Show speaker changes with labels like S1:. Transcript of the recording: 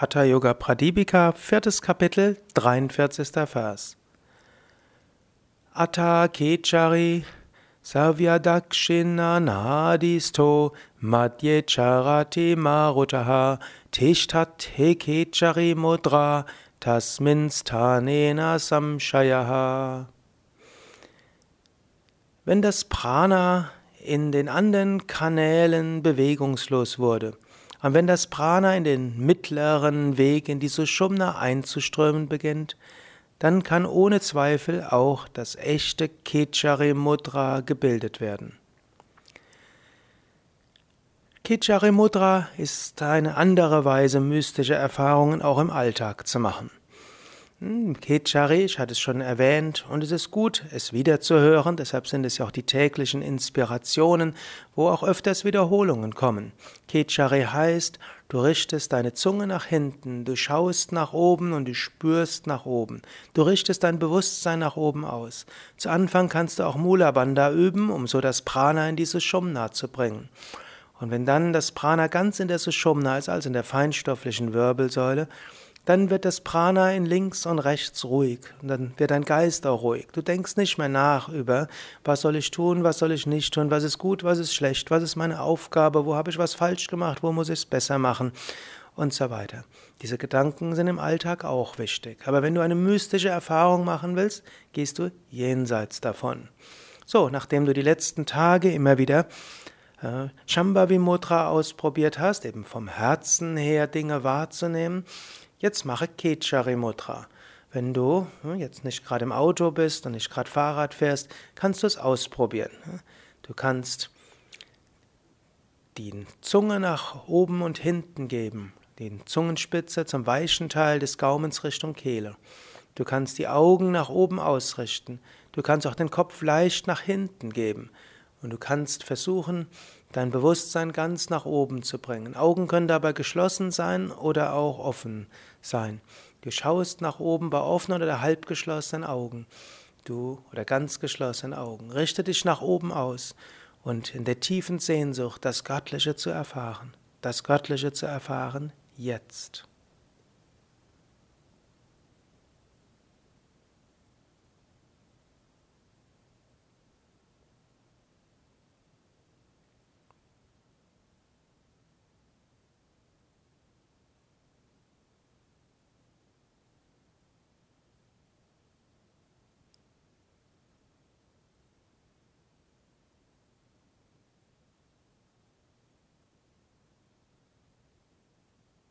S1: Hatha Yoga Pradipika, viertes Kapitel, 43. Vers. Atta Kechari Savyadakshina Nadisto Madhye Charati Marutaha Tishtat Kechari Mudra Tasminstanena Samshayaha. Wenn das Prana in den anderen Kanälen bewegungslos wurde, und wenn das Prana in den mittleren Weg in die Sushumna einzuströmen beginnt, dann kann ohne Zweifel auch das echte Kechari Mudra gebildet werden. Kechari Mudra ist eine andere Weise, mystische Erfahrungen auch im Alltag zu machen. Hm, Kechari, ich hatte es schon erwähnt, und es ist gut, es wiederzuhören, deshalb sind es ja auch die täglichen Inspirationen, wo auch öfters Wiederholungen kommen. Kechari heißt, du richtest deine Zunge nach hinten, du schaust nach oben und du spürst nach oben. Du richtest dein Bewusstsein nach oben aus. Zu Anfang kannst du auch Mula Bandha üben, um so das Prana in diese Shumna zu bringen. Und wenn dann das Prana ganz in der Sushumna ist, also in der feinstofflichen Wirbelsäule, dann wird das Prana in links und rechts ruhig und dann wird dein Geist auch ruhig. Du denkst nicht mehr nach über, was soll ich tun, was soll ich nicht tun, was ist gut, was ist schlecht, was ist meine Aufgabe, wo habe ich was falsch gemacht, wo muss ich es besser machen und so weiter. Diese Gedanken sind im Alltag auch wichtig. Aber wenn du eine mystische Erfahrung machen willst, gehst du jenseits davon. So, nachdem du die letzten Tage immer wieder äh, Shambhavi Mudra ausprobiert hast, eben vom Herzen her Dinge wahrzunehmen, Jetzt mache Kechari Mudra. Wenn du hm, jetzt nicht gerade im Auto bist und nicht gerade Fahrrad fährst, kannst du es ausprobieren. Du kannst die Zunge nach oben und hinten geben, die Zungenspitze zum weichen Teil des Gaumens Richtung Kehle. Du kannst die Augen nach oben ausrichten. Du kannst auch den Kopf leicht nach hinten geben. Und du kannst versuchen, dein Bewusstsein ganz nach oben zu bringen. Augen können dabei geschlossen sein oder auch offen sein. Du schaust nach oben bei offenen oder halb geschlossenen Augen. Du oder ganz geschlossenen Augen. Richte dich nach oben aus und in der tiefen Sehnsucht das Göttliche zu erfahren. Das Göttliche zu erfahren jetzt.